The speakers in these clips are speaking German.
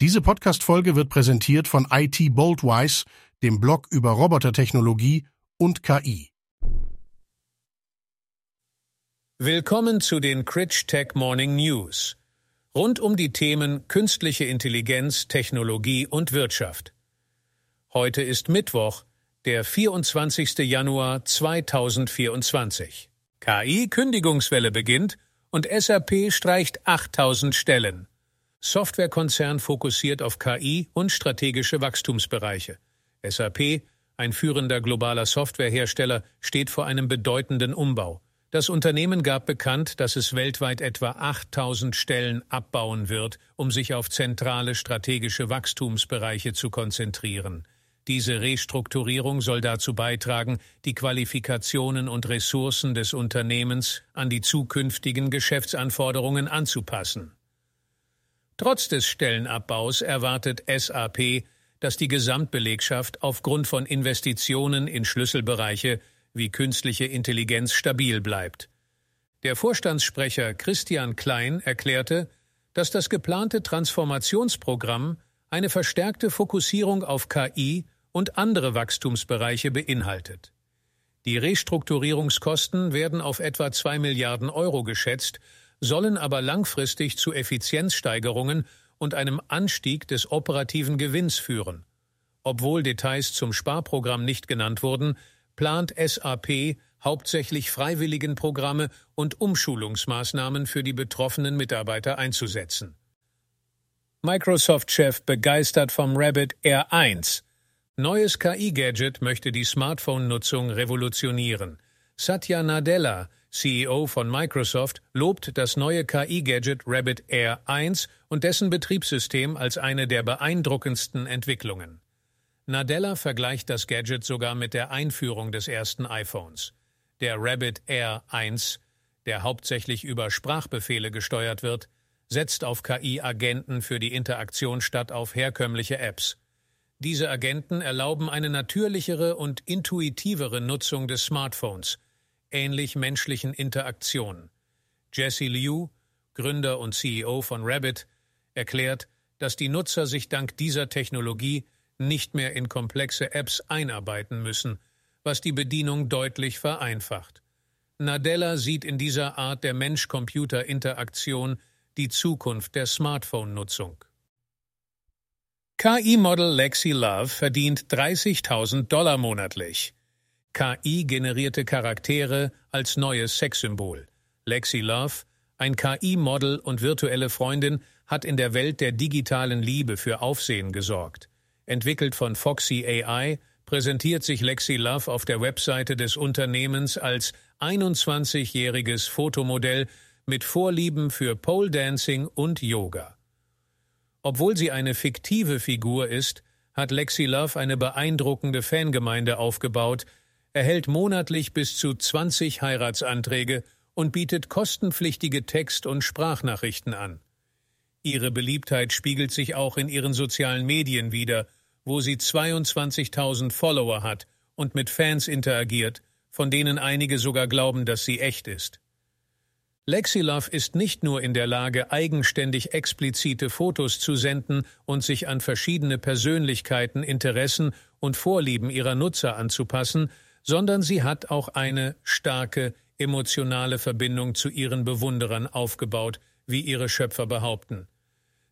Diese Podcast-Folge wird präsentiert von IT Boldwise, dem Blog über Robotertechnologie und KI. Willkommen zu den Critch Tech Morning News. Rund um die Themen künstliche Intelligenz, Technologie und Wirtschaft. Heute ist Mittwoch, der 24. Januar 2024. KI-Kündigungswelle beginnt und SAP streicht 8000 Stellen. Softwarekonzern fokussiert auf KI und strategische Wachstumsbereiche. SAP, ein führender globaler Softwarehersteller, steht vor einem bedeutenden Umbau. Das Unternehmen gab bekannt, dass es weltweit etwa 8000 Stellen abbauen wird, um sich auf zentrale strategische Wachstumsbereiche zu konzentrieren. Diese Restrukturierung soll dazu beitragen, die Qualifikationen und Ressourcen des Unternehmens an die zukünftigen Geschäftsanforderungen anzupassen. Trotz des Stellenabbaus erwartet SAP, dass die Gesamtbelegschaft aufgrund von Investitionen in Schlüsselbereiche wie künstliche Intelligenz stabil bleibt. Der Vorstandssprecher Christian Klein erklärte, dass das geplante Transformationsprogramm eine verstärkte Fokussierung auf KI und andere Wachstumsbereiche beinhaltet. Die Restrukturierungskosten werden auf etwa zwei Milliarden Euro geschätzt sollen aber langfristig zu Effizienzsteigerungen und einem Anstieg des operativen Gewinns führen. Obwohl Details zum Sparprogramm nicht genannt wurden, plant SAP hauptsächlich Freiwilligenprogramme und Umschulungsmaßnahmen für die betroffenen Mitarbeiter einzusetzen. Microsoft-Chef begeistert vom Rabbit Air 1. Neues KI-Gadget möchte die Smartphone-Nutzung revolutionieren. Satya Nadella, CEO von Microsoft, lobt das neue KI-Gadget Rabbit Air 1 und dessen Betriebssystem als eine der beeindruckendsten Entwicklungen. Nadella vergleicht das Gadget sogar mit der Einführung des ersten iPhones. Der Rabbit Air 1, der hauptsächlich über Sprachbefehle gesteuert wird, setzt auf KI-Agenten für die Interaktion statt auf herkömmliche Apps. Diese Agenten erlauben eine natürlichere und intuitivere Nutzung des Smartphones – ähnlich menschlichen Interaktionen. Jesse Liu, Gründer und CEO von Rabbit, erklärt, dass die Nutzer sich dank dieser Technologie nicht mehr in komplexe Apps einarbeiten müssen, was die Bedienung deutlich vereinfacht. Nadella sieht in dieser Art der Mensch-Computer-Interaktion die Zukunft der Smartphone-Nutzung. KI-Model Lexi Love verdient 30.000 Dollar monatlich. KI-generierte Charaktere als neues Sexsymbol. Lexi Love, ein KI-Model und virtuelle Freundin, hat in der Welt der digitalen Liebe für Aufsehen gesorgt. Entwickelt von Foxy AI, präsentiert sich Lexi Love auf der Webseite des Unternehmens als 21-jähriges Fotomodell mit Vorlieben für Pole Dancing und Yoga. Obwohl sie eine fiktive Figur ist, hat Lexi Love eine beeindruckende Fangemeinde aufgebaut, erhält monatlich bis zu 20 Heiratsanträge und bietet kostenpflichtige Text- und Sprachnachrichten an. Ihre Beliebtheit spiegelt sich auch in ihren sozialen Medien wider, wo sie 22.000 Follower hat und mit Fans interagiert, von denen einige sogar glauben, dass sie echt ist. Lexilove ist nicht nur in der Lage, eigenständig explizite Fotos zu senden und sich an verschiedene Persönlichkeiten, Interessen und Vorlieben ihrer Nutzer anzupassen, sondern sie hat auch eine starke emotionale Verbindung zu ihren Bewunderern aufgebaut, wie ihre Schöpfer behaupten.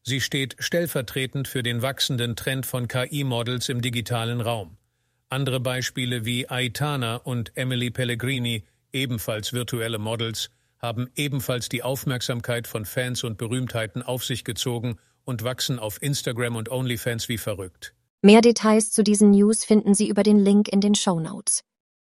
Sie steht stellvertretend für den wachsenden Trend von KI-Models im digitalen Raum. Andere Beispiele wie Aitana und Emily Pellegrini, ebenfalls virtuelle Models, haben ebenfalls die Aufmerksamkeit von Fans und Berühmtheiten auf sich gezogen und wachsen auf Instagram und OnlyFans wie verrückt. Mehr Details zu diesen News finden Sie über den Link in den Show Notes.